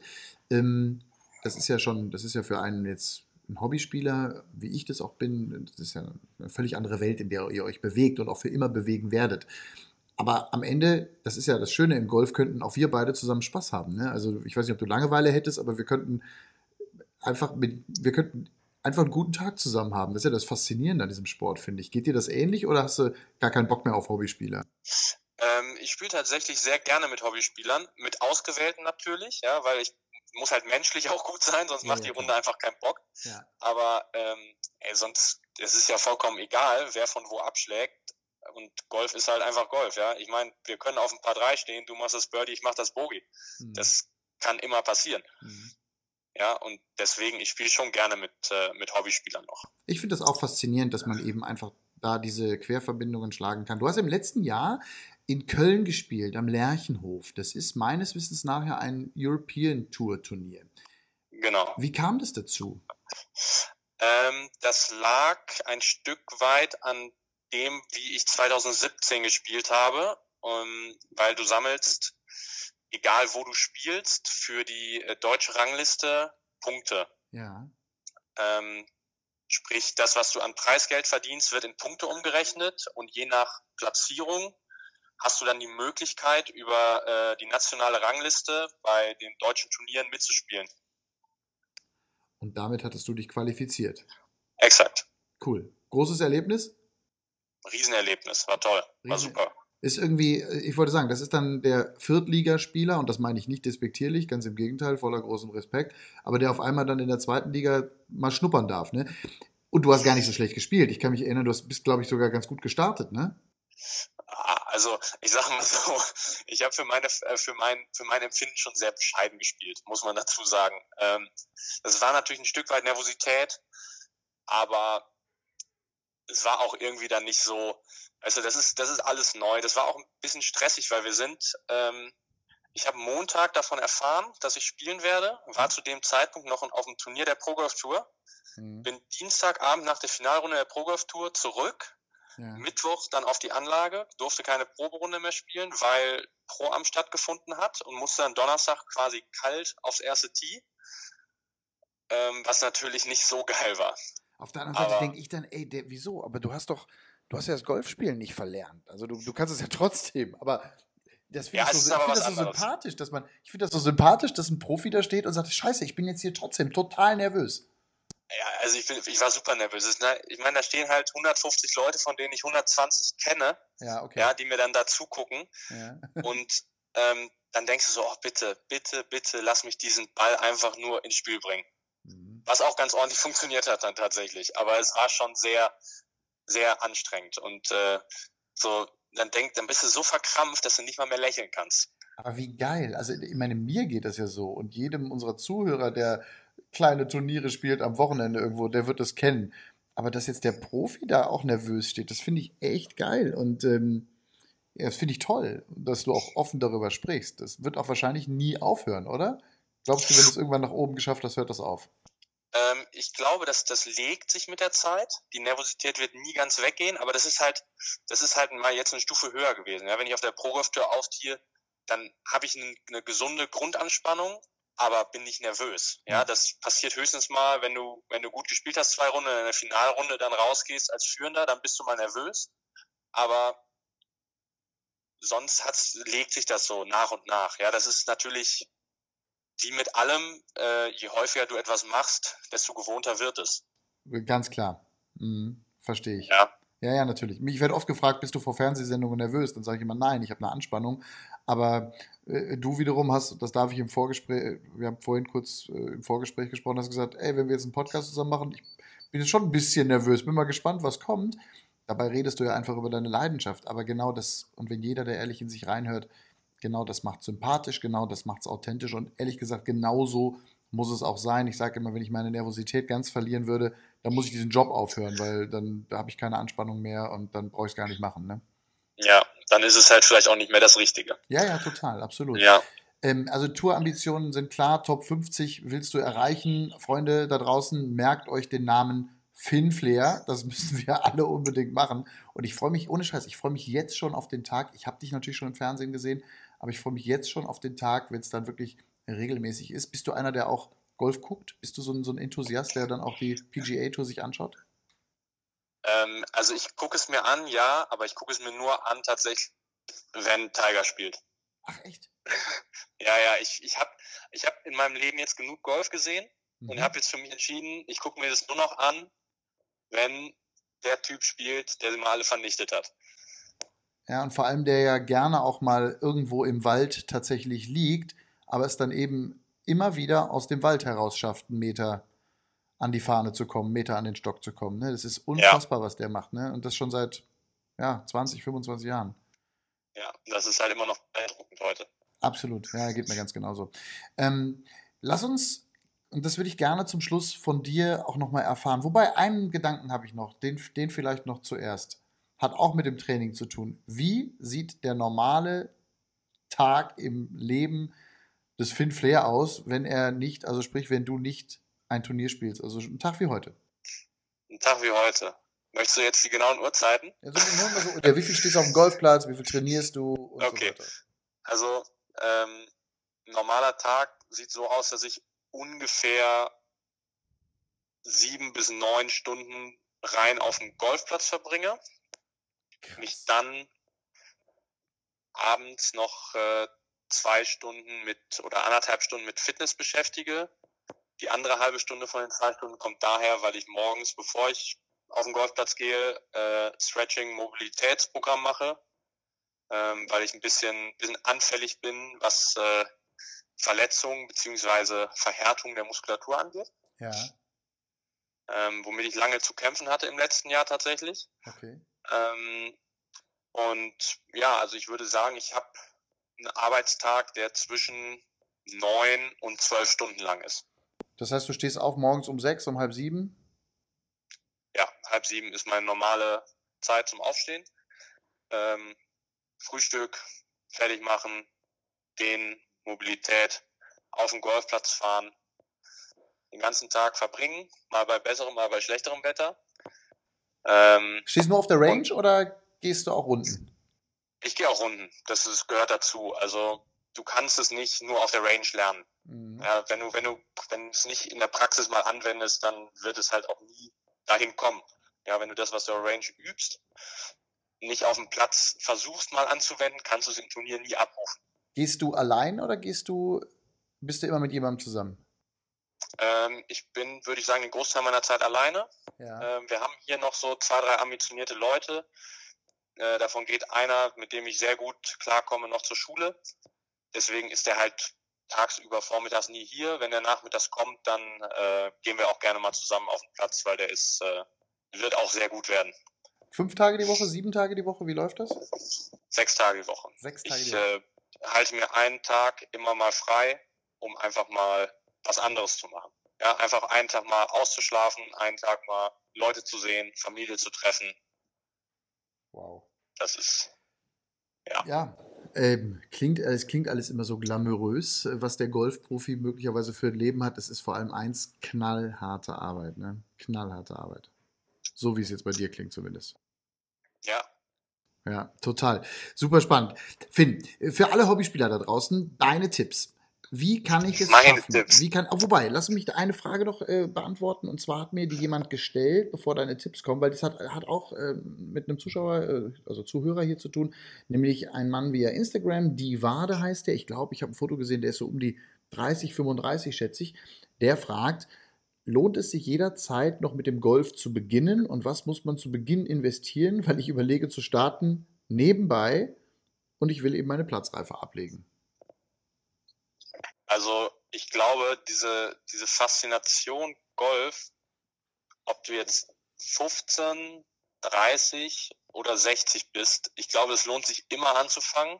Ähm, das ist ja schon, das ist ja für einen jetzt ein Hobbyspieler, wie ich das auch bin, das ist ja eine völlig andere Welt, in der ihr euch bewegt und auch für immer bewegen werdet. Aber am Ende, das ist ja das Schöne im Golf, könnten auch wir beide zusammen Spaß haben. Ne? Also ich weiß nicht, ob du Langeweile hättest, aber wir könnten einfach mit, wir könnten einfach einen guten Tag zusammen haben. Das ist ja das Faszinierende an diesem Sport, finde ich. Geht dir das ähnlich oder hast du gar keinen Bock mehr auf Hobbyspieler? Ähm, ich spiele tatsächlich sehr gerne mit Hobbyspielern, mit Ausgewählten natürlich, ja, weil ich muss halt menschlich auch gut sein, sonst ja, macht die Runde klar. einfach keinen Bock. Ja. Aber ähm, ey, sonst, es ist ja vollkommen egal, wer von wo abschlägt. Und Golf ist halt einfach Golf, ja. Ich meine, wir können auf ein paar drei stehen, du machst das Birdie, ich mach das Bogey. Mhm. Das kann immer passieren. Mhm. Ja, und deswegen, ich spiele schon gerne mit, äh, mit Hobbyspielern noch. Ich finde das auch faszinierend, dass man eben einfach da diese Querverbindungen schlagen kann. Du hast im letzten Jahr in Köln gespielt, am Lerchenhof. Das ist meines Wissens nachher ein European Tour Turnier. Genau. Wie kam das dazu? Ähm, das lag ein Stück weit an dem, wie ich 2017 gespielt habe, um, weil du sammelst, egal wo du spielst, für die äh, deutsche Rangliste Punkte. Ja. Ähm, sprich, das, was du an Preisgeld verdienst, wird in Punkte umgerechnet und je nach Platzierung hast du dann die Möglichkeit, über äh, die nationale Rangliste bei den deutschen Turnieren mitzuspielen. Und damit hattest du dich qualifiziert. Exakt. Cool. Großes Erlebnis? Riesenerlebnis, war toll, war Riesen super. Ist irgendwie, ich wollte sagen, das ist dann der Viertligaspieler, und das meine ich nicht despektierlich, ganz im Gegenteil, voller großem Respekt, aber der auf einmal dann in der zweiten Liga mal schnuppern darf, ne? Und du hast gar nicht so schlecht gespielt. Ich kann mich erinnern, du bist, glaube ich, sogar ganz gut gestartet, ne? Also ich sage mal so, ich habe für meine äh, für mein für mein Empfinden schon sehr bescheiden gespielt, muss man dazu sagen. Ähm, das war natürlich ein Stück weit Nervosität, aber es war auch irgendwie dann nicht so. Also das ist das ist alles neu. Das war auch ein bisschen stressig, weil wir sind. Ähm, ich habe Montag davon erfahren, dass ich spielen werde. War zu dem Zeitpunkt noch auf dem Turnier der Pro Golf Tour. Mhm. Bin Dienstagabend nach der Finalrunde der Pro Golf Tour zurück Ja. Mittwoch dann auf die Anlage, durfte keine Proberunde mehr spielen, weil Pro-Am stattgefunden hat und musste dann Donnerstag quasi kalt aufs erste Tee, ähm, was natürlich nicht so geil war. Auf der anderen Seite denke ich dann, ey, der, wieso? Aber du hast doch, du hast ja das Golfspielen nicht verlernt. Also du, du kannst es ja trotzdem, aber das finde ja, ich so, ich find das so sympathisch, dass man, ich finde das so sympathisch, dass ein Profi da steht und sagt, scheiße, ich bin jetzt hier trotzdem total nervös. Ja, also ich, bin, ich war super nervös. Ne? Ich meine, da stehen halt 150 Leute, von denen ich 120 kenne, ja, okay. ja die mir dann da zugucken. Ja. und ähm, dann denkst du so, oh, bitte, bitte, bitte, lass mich diesen Ball einfach nur ins Spiel bringen. Mhm. Was auch ganz ordentlich funktioniert hat dann tatsächlich. Aber es war schon sehr, sehr anstrengend. Und äh, so, dann denk, dann bist du so verkrampft, dass du nicht mal mehr lächeln kannst. Aber wie geil. Also ich meine, mir geht das ja so. Und jedem unserer Zuhörer, der kleine Turniere spielt am Wochenende irgendwo, der wird das kennen. Aber dass jetzt der Profi da auch nervös steht, das finde ich echt geil. Und ähm, das finde ich toll, dass du auch offen darüber sprichst. Das wird auch wahrscheinlich nie aufhören, oder? Glaubst du, wenn du es irgendwann nach oben geschafft hast, hört das auf? Ähm, ich glaube, dass das legt sich mit der Zeit. Die Nervosität wird nie ganz weggehen, aber das ist halt, das ist halt mal jetzt eine Stufe höher gewesen. Ja, wenn ich auf der Pro-Golf-Tür aufziehe, dann habe ich eine, eine, gesunde Grundanspannung, aber bin nicht nervös. Ja, das passiert höchstens mal, wenn du, wenn du gut gespielt hast, zwei Runden in der Finalrunde dann rausgehst als Führender, dann bist du mal nervös. Aber sonst hat's, legt sich das so nach und nach. Ja, das ist natürlich wie mit allem, äh, je häufiger du etwas machst, desto gewohnter wird es. Ganz klar. Mhm. Verstehe ich. Ja. Ja, ja, natürlich. Mich wird oft gefragt, bist du vor Fernsehsendungen nervös? Dann sage ich immer, nein, ich habe eine Anspannung. Aber du wiederum hast, das darf ich im Vorgespräch, wir haben vorhin kurz äh, im Vorgespräch gesprochen, hast gesagt, ey, wenn wir jetzt einen Podcast zusammen machen, ich bin jetzt schon ein bisschen nervös, bin mal gespannt, was kommt. Dabei redest du ja einfach über deine Leidenschaft. Aber genau das, und wenn jeder, der ehrlich in sich reinhört, genau das macht sympathisch, genau das macht es authentisch und ehrlich gesagt, genauso muss es auch sein. Ich sage immer, wenn ich meine Nervosität ganz verlieren würde, dann muss ich diesen Job aufhören, weil dann da habe ich keine Anspannung mehr und dann brauche ich es gar nicht machen. Ne? Ja, dann ist es halt vielleicht auch nicht mehr das Richtige. Ja, ja, total, absolut. Ja. Ähm, also Tourambitionen sind klar, Top 50 willst du erreichen. Freunde da draußen, merkt euch den Namen Finn Flair. Das müssen wir alle unbedingt machen. Und ich freue mich, ohne Scheiß, ich freue mich jetzt schon auf den Tag. Ich habe dich natürlich schon im Fernsehen gesehen, aber ich freue mich jetzt schon auf den Tag, wenn es dann wirklich regelmäßig ist. Bist du einer, der auch Golf guckt? Bist du so ein, so ein Enthusiast, der dann auch die PGA-Tour sich anschaut? Ähm, also ich gucke es mir an, ja, aber ich gucke es mir nur an tatsächlich, wenn Tiger spielt. Ach echt? ja, ja, ich, ich habe ich hab in meinem Leben jetzt genug Golf gesehen mhm. und habe jetzt für mich entschieden, ich gucke mir das nur noch an, wenn der Typ spielt, der sie mal alle vernichtet hat. Ja, und vor allem der ja gerne auch mal irgendwo im Wald tatsächlich liegt, aber es dann eben immer wieder aus dem Wald heraus schafft, einen Meter an die Fahne zu kommen, Meter an den Stock zu kommen. Ne? Das ist unfassbar, ja. was der macht. Ne? Und das schon seit ja, 20, 25 Jahren. Ja, das ist halt immer noch beeindruckend heute. Absolut, ja, geht mir ganz genauso. Ähm, lass uns, und das würde ich gerne zum Schluss von dir auch nochmal erfahren. Wobei, einen Gedanken habe ich noch, den, den vielleicht noch zuerst. Hat auch mit dem Training zu tun. Wie sieht der normale Tag im Leben des Finn Flair aus, wenn er nicht, also sprich, wenn du nicht ein Turnier spielst? Also ein Tag wie heute. Ein Tag wie heute. Möchtest du jetzt die genauen Uhrzeiten? Ja, so, so, ja, wie viel stehst du auf dem Golfplatz, wie viel trainierst du? okay. So also ähm, normaler Tag sieht so aus, dass ich ungefähr sieben bis neun Stunden rein auf dem Golfplatz verbringe. Krass. Mich dann abends noch äh, zwei Stunden mit oder anderthalb Stunden mit Fitness beschäftige. Die andere halbe Stunde von den zwei Stunden kommt daher, weil ich morgens, bevor ich auf den Golfplatz gehe, äh, Stretching Mobilitätsprogramm mache, ähm, weil ich ein bisschen, bisschen anfällig bin, was äh, Verletzungen beziehungsweise Verhärtung der Muskulatur angeht. Ja. Ähm, womit ich lange zu kämpfen hatte im letzten Jahr tatsächlich. Okay. Ähm, und ja, also ich würde sagen, ich habe einen Arbeitstag, der zwischen neun und zwölf Stunden lang ist. Das heißt, du stehst auf morgens um sechs, um halb sieben? Ja, halb sieben ist meine normale Zeit zum Aufstehen. Ähm, Frühstück, fertig machen, gehen, Mobilität, auf den Golfplatz fahren, den ganzen Tag verbringen, mal bei besserem, mal bei schlechterem Wetter. Ähm, Stehst du nur auf der Range oder gehst du auch Runden? Ich gehe auch Runden. Das ist, gehört dazu. Also du kannst es nicht nur auf der Range lernen. Mhm. Ja, wenn du, wenn du, wenn du es nicht in der Praxis mal anwendest, dann wird es halt auch nie dahin kommen. Ja, wenn du das, was du auf der Range übst, nicht auf dem Platz versuchst mal anzuwenden, kannst du es im Turnier nie abrufen. Gehst du allein oder gehst du, bist du immer mit jemandem zusammen? Ähm, ich bin, würde ich sagen, den Großteil meiner Zeit alleine. Ja. Ähm, wir haben hier noch so zwei, drei ambitionierte Leute. Äh, davon geht einer, mit dem ich sehr gut klarkomme, noch zur Schule. Deswegen ist der halt tagsüber vormittags nie hier. Wenn der nachmittags kommt, dann äh, gehen wir auch gerne mal zusammen auf den Platz, weil der ist, äh, wird auch sehr gut werden. Fünf Tage die Woche, sieben Tage die Woche, wie läuft das? Sechs Tage die Woche. Sechs Tage ich die Woche. Äh, halte mir einen Tag immer mal frei, um einfach mal was anderes zu machen. Ja, einfach einen Tag mal auszuschlafen, einen Tag mal Leute zu sehen, Familie zu treffen. Wow. Das ist, ja. Ja, ähm, klingt, es klingt alles immer so glamourös, was der Golfprofi möglicherweise für ein Leben hat. Es ist vor allem eins, knallharte Arbeit, ne? Knallharte Arbeit. So wie es jetzt bei dir klingt zumindest. Ja. Ja, total. Super spannend. Finn, für alle Hobbyspieler da draußen, deine Tipps. Wie kann ich es Meine schaffen? Tipps. Wie kann, oh, wobei, lass mich eine Frage noch äh, beantworten. Und zwar hat mir die jemand gestellt, bevor deine Tipps kommen, weil das hat, hat auch äh, mit einem Zuschauer, äh, also Zuhörer hier zu tun, nämlich ein Mann via Instagram, die Wade heißt der. Ich glaube, ich habe ein Foto gesehen, der ist so um die 30, 35, schätze ich. Der fragt, lohnt es sich jederzeit noch mit dem Golf zu beginnen und was muss man zu Beginn investieren, weil ich überlege zu starten nebenbei und ich will eben meine Platzreife ablegen. Also ich glaube, diese, diese Faszination Golf, ob du jetzt 15, 30 oder 60 bist, ich glaube, es lohnt sich immer anzufangen,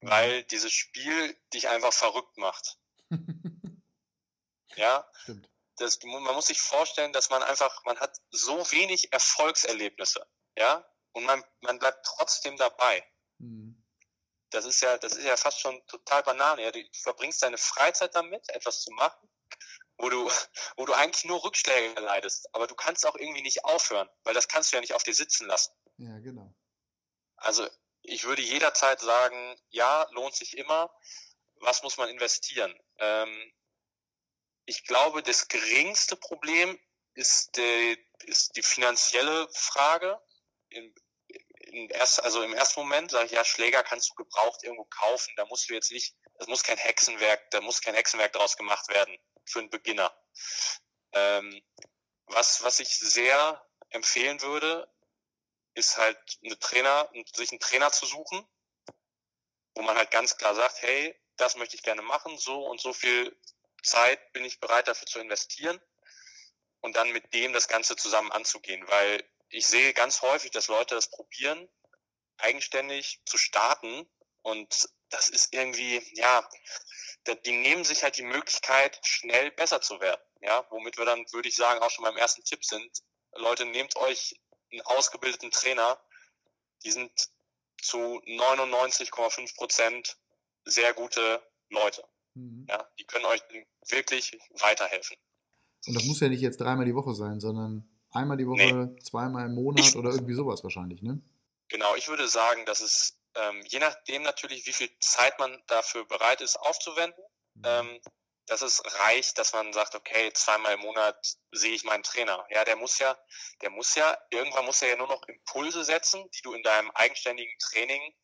mhm. weil dieses Spiel dich einfach verrückt macht. ja, Stimmt. Das, man muss sich vorstellen, dass man einfach, man hat so wenig Erfolgserlebnisse, ja, und man, man bleibt trotzdem dabei. Das ist ja, das ist ja fast schon total Banane. Ja. Du verbringst deine Freizeit damit, etwas zu machen, wo du, wo du eigentlich nur Rückschläge leidest. Aber du kannst auch irgendwie nicht aufhören, weil das kannst du ja nicht auf dir sitzen lassen. Ja, genau. Also ich würde jederzeit sagen, ja, lohnt sich immer. Was muss man investieren? Ähm, ich glaube, das geringste Problem ist die, ist die finanzielle Frage. In erst, also im ersten Moment sage ich, ja, Schläger kannst du gebraucht irgendwo kaufen. Da musst du jetzt nicht, das muss kein Hexenwerk, da muss kein Hexenwerk draus gemacht werden für einen Beginner. Ähm, was, was ich sehr empfehlen würde, ist halt eine Trainer, sich einen Trainer zu suchen, wo man halt ganz klar sagt, hey, das möchte ich gerne machen, so und so viel Zeit bin ich bereit dafür zu investieren und dann mit dem das Ganze zusammen anzugehen, weil ich sehe ganz häufig, dass Leute das probieren, eigenständig zu starten. Und das ist irgendwie, ja, die nehmen sich halt die Möglichkeit, schnell besser zu werden. Ja, womit wir dann, würde ich sagen, auch schon beim ersten Tipp sind. Leute, nehmt euch einen ausgebildeten Trainer. Die sind zu 99,5 Prozent sehr gute Leute. Mhm. Ja, die können euch wirklich weiterhelfen. Und das muss ja nicht jetzt dreimal die Woche sein, sondern Einmal die Woche, nee. zweimal im Monat ich, oder irgendwie sowas wahrscheinlich, ne? Genau, ich würde sagen, dass es ähm, je nachdem natürlich, wie viel Zeit man dafür bereit ist aufzuwenden, mhm. ähm, dass es reicht, dass man sagt, okay, zweimal im Monat sehe ich meinen Trainer. Ja, der muss ja, der muss ja, irgendwann muss er ja nur noch Impulse setzen, die du in deinem eigenständigen Training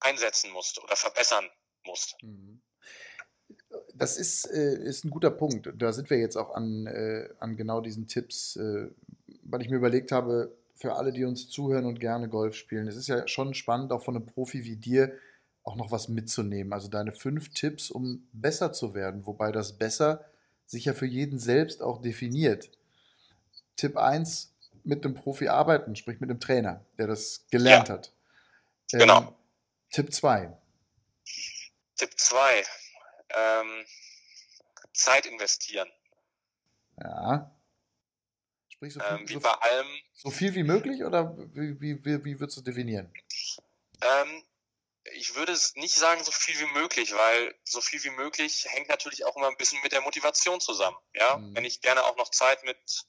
einsetzen musst oder verbessern musst. Mhm das ist, äh, ist ein guter Punkt. Da sind wir jetzt auch an, äh, an genau diesen Tipps, äh, weil ich mir überlegt habe, für alle, die uns zuhören und gerne Golf spielen, es ist ja schon spannend, auch von einem Profi wie dir auch noch was mitzunehmen. Also deine fünf Tipps, um besser zu werden, wobei das besser sich ja für jeden selbst auch definiert. Tipp 1, mit einem Profi arbeiten, sprich mit einem Trainer, der das gelernt ja. hat. Ähm, genau. Tipp 2. Tipp 2 ähm, Zeit investieren. Ja. Sprich so viel, ähm, wie so, bei allem. So viel wie möglich oder wie, wie, wie, wie würdest du definieren? Ähm, ich würde nicht sagen so viel wie möglich, weil so viel wie möglich hängt natürlich auch immer ein bisschen mit der Motivation zusammen. Ja, mhm. wenn ich gerne auch noch Zeit mit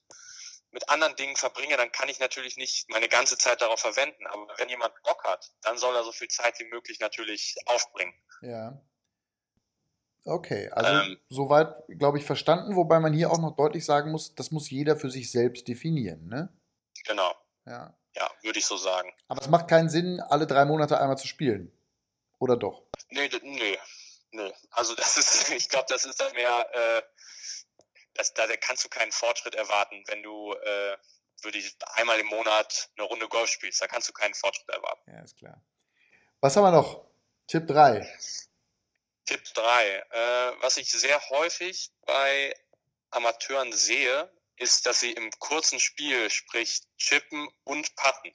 mit anderen Dingen verbringe, dann kann ich natürlich nicht meine ganze Zeit darauf verwenden. Aber wenn jemand Bock hat, dann soll er so viel Zeit wie möglich natürlich aufbringen. Ja. Okay, also ähm, soweit, glaube ich, verstanden, wobei man hier auch noch deutlich sagen muss, das muss jeder für sich selbst definieren, ne? Genau. Ja. Ja, würde ich so sagen. Aber es macht keinen Sinn, alle drei Monate einmal zu spielen. Oder doch? Nee, nee, nee. Also das ist, ich glaube, das ist dann mehr, äh, das, da kannst du keinen Fortschritt erwarten, wenn du äh, würde ich einmal im Monat eine Runde Golf spielst. Da kannst du keinen Fortschritt erwarten. Ja, ist klar. Was haben wir noch? Tipp 3. Tipp 3. Äh, was ich sehr häufig bei Amateuren sehe, ist, dass sie im kurzen Spiel, sprich Chippen und Putten,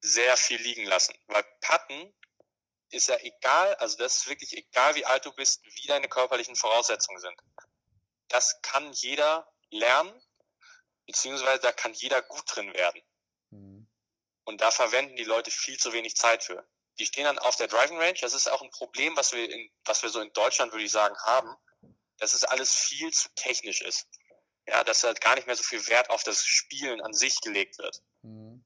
sehr viel liegen lassen. Weil Putten ist ja egal, also das ist wirklich egal, wie alt du bist, wie deine körperlichen Voraussetzungen sind. Das kann jeder lernen, beziehungsweise da kann jeder gut drin werden. Mhm. Und da verwenden die Leute viel zu wenig Zeit für. Die stehen dann auf der Driving Range. Das ist auch ein Problem, was wir, in, was wir so in Deutschland, würde ich sagen, haben, dass es alles viel zu technisch ist. Ja, dass halt gar nicht mehr so viel Wert auf das Spielen an sich gelegt wird. Mhm.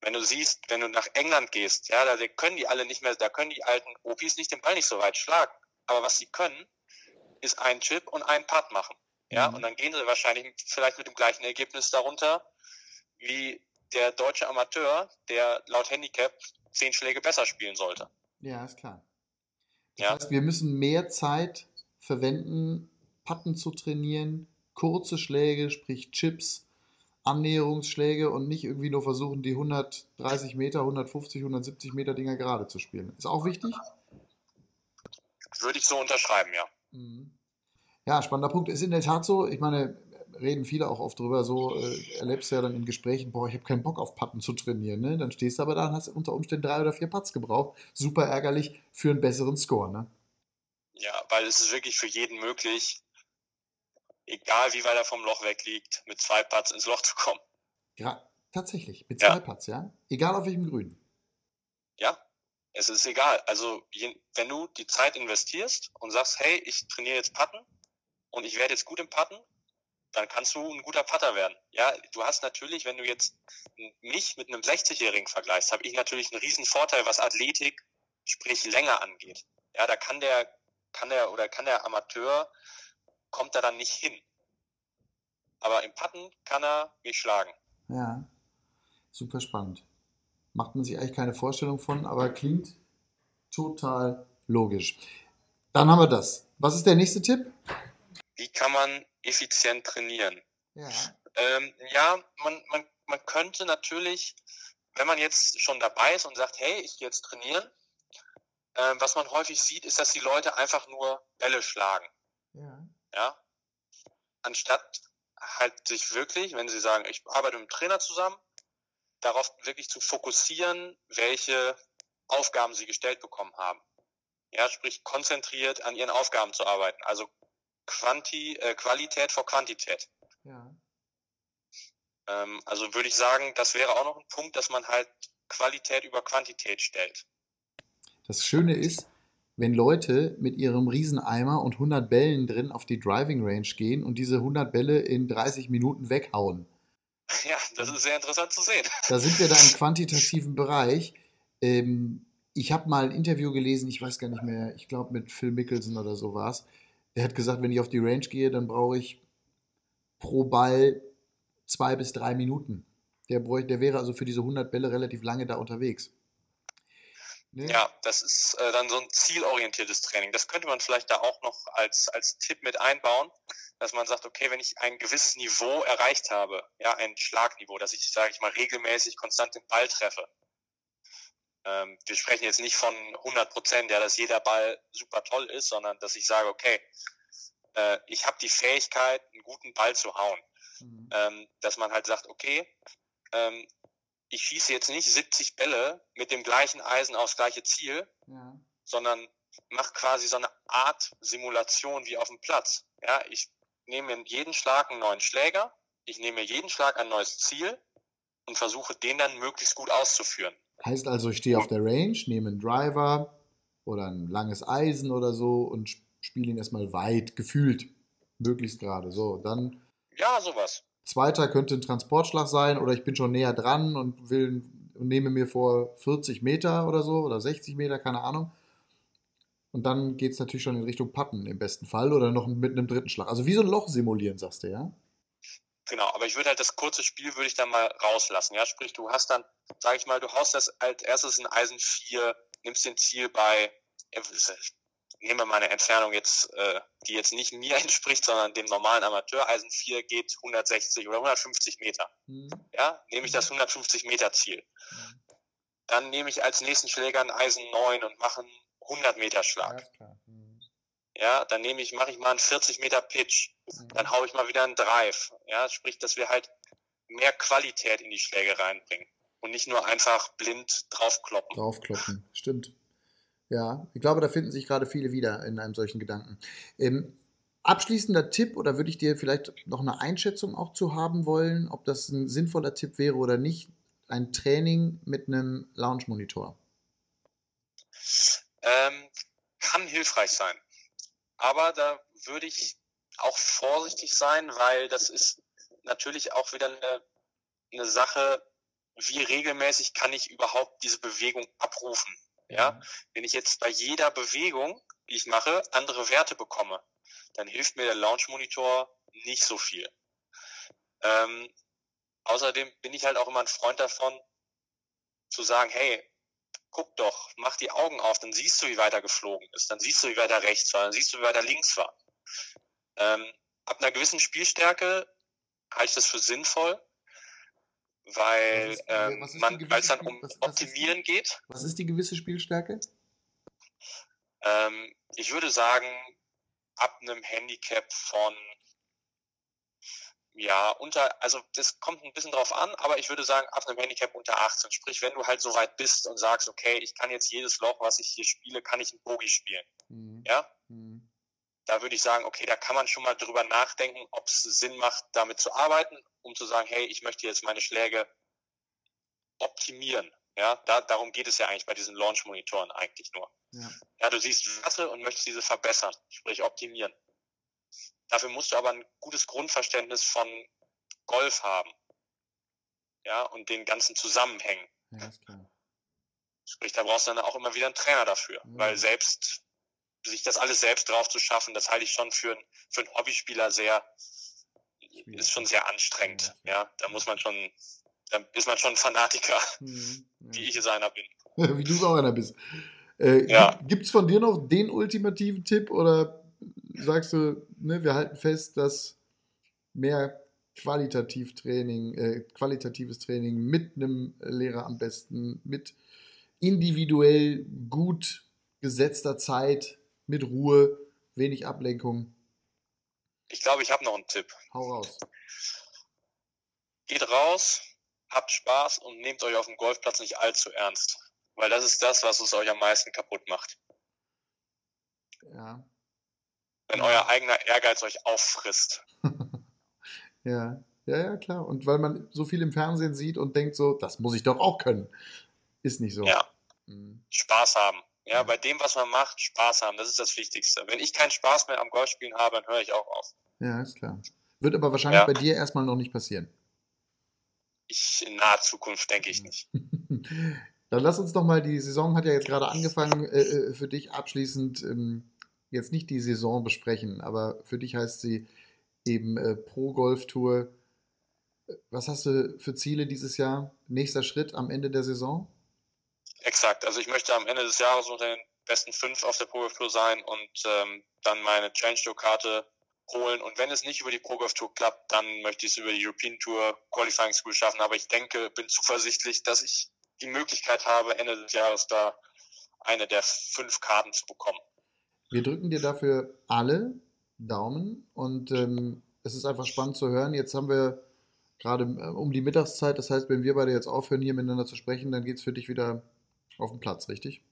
Wenn du siehst, wenn du nach England gehst, ja, da können die alle nicht mehr, da können die alten Opis nicht den Ball nicht so weit schlagen. Aber was sie können, ist ein Chip und ein Putt machen. Ja, mhm. und dann gehen sie wahrscheinlich vielleicht mit dem gleichen Ergebnis darunter wie der deutsche Amateur, der laut Handicap zehn Schläge besser spielen sollte. Ja, ist klar. Das ja. heißt, wir müssen mehr Zeit verwenden, Patten zu trainieren, kurze Schläge, sprich Chips, Annäherungsschläge und nicht irgendwie nur versuchen, die 130 Meter, 150, 170 Meter Dinger gerade zu spielen. Ist auch wichtig? Würde ich so unterschreiben, ja. Mhm. Ja, spannender Punkt. Ist in der Tat so, ich meine, reden viele auch oft drüber, so äh, erlebst du ja dann in Gesprächen, boah, ich habe keinen Bock auf Patten zu trainieren. Ne? Dann stehst du aber da und hast unter Umständen drei oder vier Putts gebraucht. Super ärgerlich für einen besseren Score. Ne? Ja, weil es ist wirklich für jeden möglich, egal wie weit er vom Loch weg liegt, mit zwei Putts ins Loch zu kommen. Ja, tatsächlich, mit zwei ja. Putts, ja? Egal auf welchem Grün. Ja, es ist egal. Also, wenn du die Zeit investierst und sagst, hey, ich trainiere jetzt Putten und ich werde jetzt gut im Putten, dann kannst du ein guter Putter werden. Ja, du hast natürlich, wenn du jetzt mich mit einem 60-Jährigen vergleichst, habe ich natürlich einen riesen Vorteil, was Athletik, sprich länger angeht. Ja, da kann der, kann der oder kann der Amateur kommt er dann nicht hin. Aber im Patten kann er mich schlagen. Ja, super spannend. Macht man sich eigentlich keine Vorstellung von, aber klingt total logisch. Dann haben wir das. Was ist der nächste Tipp? Wie kann man effizient trainieren? Ja, ähm, ja man, man, man könnte natürlich, wenn man jetzt schon dabei ist und sagt, hey, ich gehe jetzt trainieren, äh, was man häufig sieht, ist, dass die Leute einfach nur Bälle schlagen. Ja ja, anstatt halt sich wirklich, wenn sie sagen, ich arbeite mit dem Trainer zusammen, darauf wirklich zu fokussieren, welche Aufgaben sie gestellt bekommen haben. Ja, sprich konzentriert an ihren Aufgaben zu arbeiten. Also Quanti, äh, Qualität vor Quantität. Ja. Ähm, also würde ich sagen, das wäre auch noch ein Punkt, dass man halt Qualität über Quantität stellt. Das Schöne ist, wenn Leute mit ihrem Rieseneimer und 100 Bällen drin auf die Driving Range gehen und diese 100 Bälle in 30 Minuten weghauen. Ja, das ist sehr interessant zu sehen. Da sind wir da im quantitativen Bereich. Ähm, ich habe mal ein Interview gelesen, ich weiß gar nicht mehr, ich glaube mit Phil Mickelson oder so war es. Der hat gesagt, wenn ich auf die Range gehe, dann brauche ich pro Ball zwei bis drei Minuten. Der, bräuchte, der wäre also für diese 100 Bälle relativ lange da unterwegs. Nee. Ja, das ist äh, dann so ein zielorientiertes Training. Das könnte man vielleicht da auch noch als, als Tipp mit einbauen, dass man sagt, okay, wenn ich ein gewisses Niveau erreicht habe, ja, ein Schlagniveau, dass ich, sage ich mal, regelmäßig konstant den Ball treffe. Ähm, wir sprechen jetzt nicht von 100 Prozent, ja, dass jeder Ball super toll ist, sondern dass ich sage, okay, äh, ich habe die Fähigkeit, einen guten Ball zu hauen. Mhm. Ähm, dass man halt sagt, okay, ähm, ich schieße jetzt nicht 70 Bälle mit dem gleichen Eisen aufs gleiche Ziel, ja. sondern mache quasi so eine Art Simulation wie auf dem Platz. Ja, ich nehme in jeden Schlag einen neuen Schläger, ich nehme jeden Schlag ein neues Ziel und versuche den dann möglichst gut auszuführen. Heißt also, ich stehe auf der Range, nehme einen Driver oder ein langes Eisen oder so und spiele ihn erstmal weit, gefühlt, möglichst gerade. So, dann. Ja, sowas. Zweiter könnte ein Transportschlag sein oder ich bin schon näher dran und will und nehme mir vor 40 Meter oder so oder 60 Meter, keine Ahnung. Und dann geht es natürlich schon in Richtung Patten im besten Fall oder noch mit einem dritten Schlag. Also wie so ein Loch simulieren, sagst du, ja? Genau, aber ich würde halt das kurze Spiel würde ich dann mal rauslassen. Ja, sprich, du hast dann, sag ich mal, du haust das als erstes in Eisen 4, nimmst den Ziel bei, nehmen wir mal eine Entfernung jetzt, äh, die jetzt nicht mir entspricht, sondern dem normalen Amateur. Eisen 4 geht 160 oder 150 Meter. Mhm. Ja, nehme ich das 150 Meter Ziel. Mhm. Dann nehme ich als nächsten Schläger ein Eisen 9 und mache einen 100 Meter Schlag. Ja, mhm. ja dann nehme ich, mache ich mal einen 40 Meter Pitch. Dann haue ich mal wieder einen Drive. Ja, sprich, dass wir halt mehr Qualität in die Schläge reinbringen und nicht nur einfach blind draufkloppen. Draufkloppen, stimmt. Ja, ich glaube, da finden sich gerade viele wieder in einem solchen Gedanken. Ähm, abschließender Tipp oder würde ich dir vielleicht noch eine Einschätzung auch zu haben wollen, ob das ein sinnvoller Tipp wäre oder nicht, ein Training mit einem Lounge-Monitor? Ähm, kann hilfreich sein. Aber da würde ich auch vorsichtig sein, weil das ist natürlich auch wieder eine, eine Sache, wie regelmäßig kann ich überhaupt diese Bewegung abrufen. Ja, mhm. wenn ich jetzt bei jeder Bewegung, die ich mache, andere Werte bekomme, dann hilft mir der Launch Monitor nicht so viel. Ähm, außerdem bin ich halt auch immer ein Freund davon, zu sagen, hey, guck doch, mach die Augen auf, dann siehst du, wie weit er geflogen ist, dann siehst du, wie weit er rechts war, dann siehst du, wie weit er links war. Ähm, ab einer gewissen Spielstärke halte ich das für sinnvoll, weil ähm, man, weil es dann um was, was Optimieren die, geht. Was ist die gewisse Spielstärke? Ähm, ich würde sagen, ab einem Handicap von ja, unter, also das kommt ein bisschen drauf an, aber ich würde sagen, ab einem Handicap unter 18. Sprich, wenn du halt so weit bist und sagst, okay, ich kann jetzt jedes Loch, was ich hier spiele, kann ich ein Bogie spielen. Mhm. Ja? Mhm. Da würde ich sagen, okay, da kann man schon mal drüber nachdenken, ob es Sinn macht, damit zu arbeiten um zu sagen, hey, ich möchte jetzt meine Schläge optimieren. Ja, da, darum geht es ja eigentlich bei diesen Launch-Monitoren eigentlich nur. Ja. ja, du siehst Werte und möchtest diese verbessern, sprich optimieren. Dafür musst du aber ein gutes Grundverständnis von Golf haben. Ja, und den ganzen Zusammenhängen. Ja. Sprich, da brauchst du dann auch immer wieder einen Trainer dafür, ja. weil selbst sich das alles selbst drauf zu schaffen, das halte ich schon für, für einen Hobbyspieler sehr, ist schon sehr anstrengend. Ja, da muss man schon, da ist man schon Fanatiker, mhm. wie ich es einer bin. wie du es auch einer bist. Äh, ja. Gibt es von dir noch den ultimativen Tipp oder sagst du, ne, wir halten fest, dass mehr qualitativ Training, äh, qualitatives Training mit einem Lehrer am besten, mit individuell gut gesetzter Zeit, mit Ruhe, wenig Ablenkung ich glaube, ich habe noch einen Tipp. Hau raus. Geht raus, habt Spaß und nehmt euch auf dem Golfplatz nicht allzu ernst. Weil das ist das, was es euch am meisten kaputt macht. Ja. Wenn ja. euer eigener Ehrgeiz euch auffrisst. ja, ja, ja, klar. Und weil man so viel im Fernsehen sieht und denkt so, das muss ich doch auch können. Ist nicht so. Ja. Mhm. Spaß haben. Ja, bei dem, was man macht, Spaß haben, das ist das Wichtigste. Wenn ich keinen Spaß mehr am Golfspielen habe, dann höre ich auch auf. Ja, ist klar. Wird aber wahrscheinlich ja. bei dir erstmal noch nicht passieren. Ich, in naher Zukunft denke ich nicht. dann lass uns doch mal, die Saison hat ja jetzt gerade angefangen, äh, äh, für dich abschließend ähm, jetzt nicht die Saison besprechen, aber für dich heißt sie eben äh, Pro Golf Tour. Was hast du für Ziele dieses Jahr? Nächster Schritt am Ende der Saison? Exakt. Also ich möchte am Ende des Jahres unter den besten fünf auf der Pro Golf Tour sein und ähm, dann meine Change Tour Karte holen. Und wenn es nicht über die Pro Golf Tour klappt, dann möchte ich es über die European Tour Qualifying School schaffen. Aber ich denke, bin zuversichtlich, dass ich die Möglichkeit habe, Ende des Jahres da eine der fünf Karten zu bekommen. Wir drücken dir dafür alle Daumen und ähm, es ist einfach spannend zu hören. Jetzt haben wir gerade äh, um die Mittagszeit, das heißt, wenn wir beide jetzt aufhören, hier miteinander zu sprechen, dann geht es für dich wieder auf dem Platz, richtig?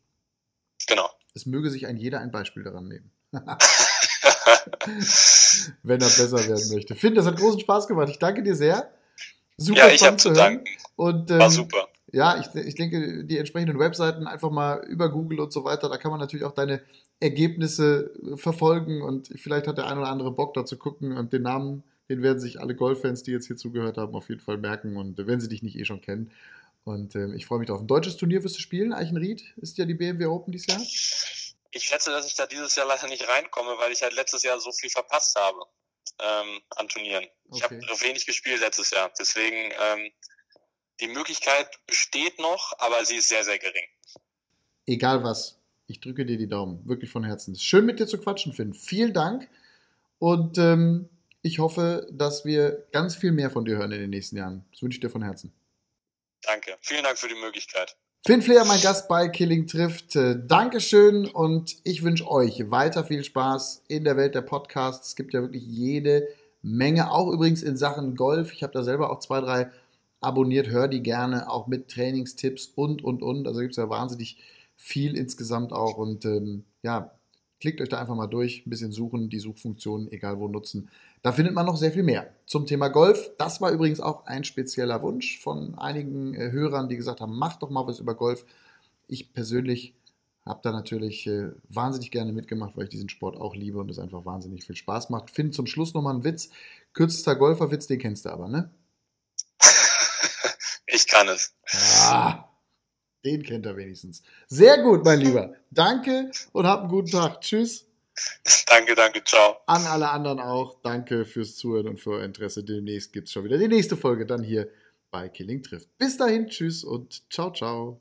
Genau. Es möge sich ein jeder ein Beispiel daran nehmen. Wenn er besser werden möchte. Finn, das hat großen Spaß gemacht. Ich danke dir sehr. Super ja, ich habe zu danken. Und, ähm, War super. Ja, ich, ich denke, die entsprechenden Webseiten einfach mal über Google und so weiter, da kann man natürlich auch deine Ergebnisse verfolgen und vielleicht hat der ein oder andere Bock da zu gucken und den Namen Den werden sich alle Golffans, die jetzt hier zugehört haben, auf jeden Fall merken und wenn sie dich nicht eh schon kennen. Und äh, ich freue mich drauf. Ein deutsches Turnier wirst du spielen. Eichenried ist ja die BMW Open dieses Jahr. Ich schätze, dass ich da dieses Jahr leider nicht reinkomme, weil ich halt letztes Jahr so viel verpasst habe ähm, an Turnieren. Okay. Ich habe wenig gespielt letztes Jahr. Deswegen, ähm, die Möglichkeit besteht noch, aber sie ist sehr, sehr gering. Egal was, ich drücke dir die Daumen, wirklich von Herzen. Schön mit dir zu quatschen, Finn. Vielen Dank und ähm, ich hoffe, dass wir ganz viel mehr von dir hören in den nächsten Jahren. Das wünsche ich dir von Herzen. Danke. Vielen Dank für die Möglichkeit. Finn Flair, mein Gast bei Killing trifft. Äh, Dankeschön und ich wünsche euch weiter viel Spaß in der Welt der Podcasts. Es gibt ja wirklich jede Menge, auch übrigens in Sachen Golf. Ich habe da selber auch zwei, drei abonniert, hör die gerne, auch mit Trainingstipps und, und, und. Also gibt es ja wahnsinnig viel insgesamt auch und ähm, ja, klickt euch da einfach mal durch, ein bisschen suchen, die Suchfunktionen, egal wo nutzen. Da findet man noch sehr viel mehr zum Thema Golf. Das war übrigens auch ein spezieller Wunsch von einigen äh, Hörern, die gesagt haben, macht doch mal was über Golf. Ich persönlich habe da natürlich äh, wahnsinnig gerne mitgemacht, weil ich diesen Sport auch liebe und es einfach wahnsinnig viel Spaß macht. Finde zum Schluss nochmal einen Witz. Kürzester Golferwitz, den kennst du aber, ne? ich kann es. Ah, den kennt er wenigstens. Sehr gut, mein Lieber. Danke und hab einen guten Tag. Tschüss. Danke, danke, ciao. An alle anderen auch, danke fürs Zuhören und für euer Interesse. Demnächst gibt es schon wieder die nächste Folge dann hier bei Killing trifft. Bis dahin, tschüss und ciao, ciao.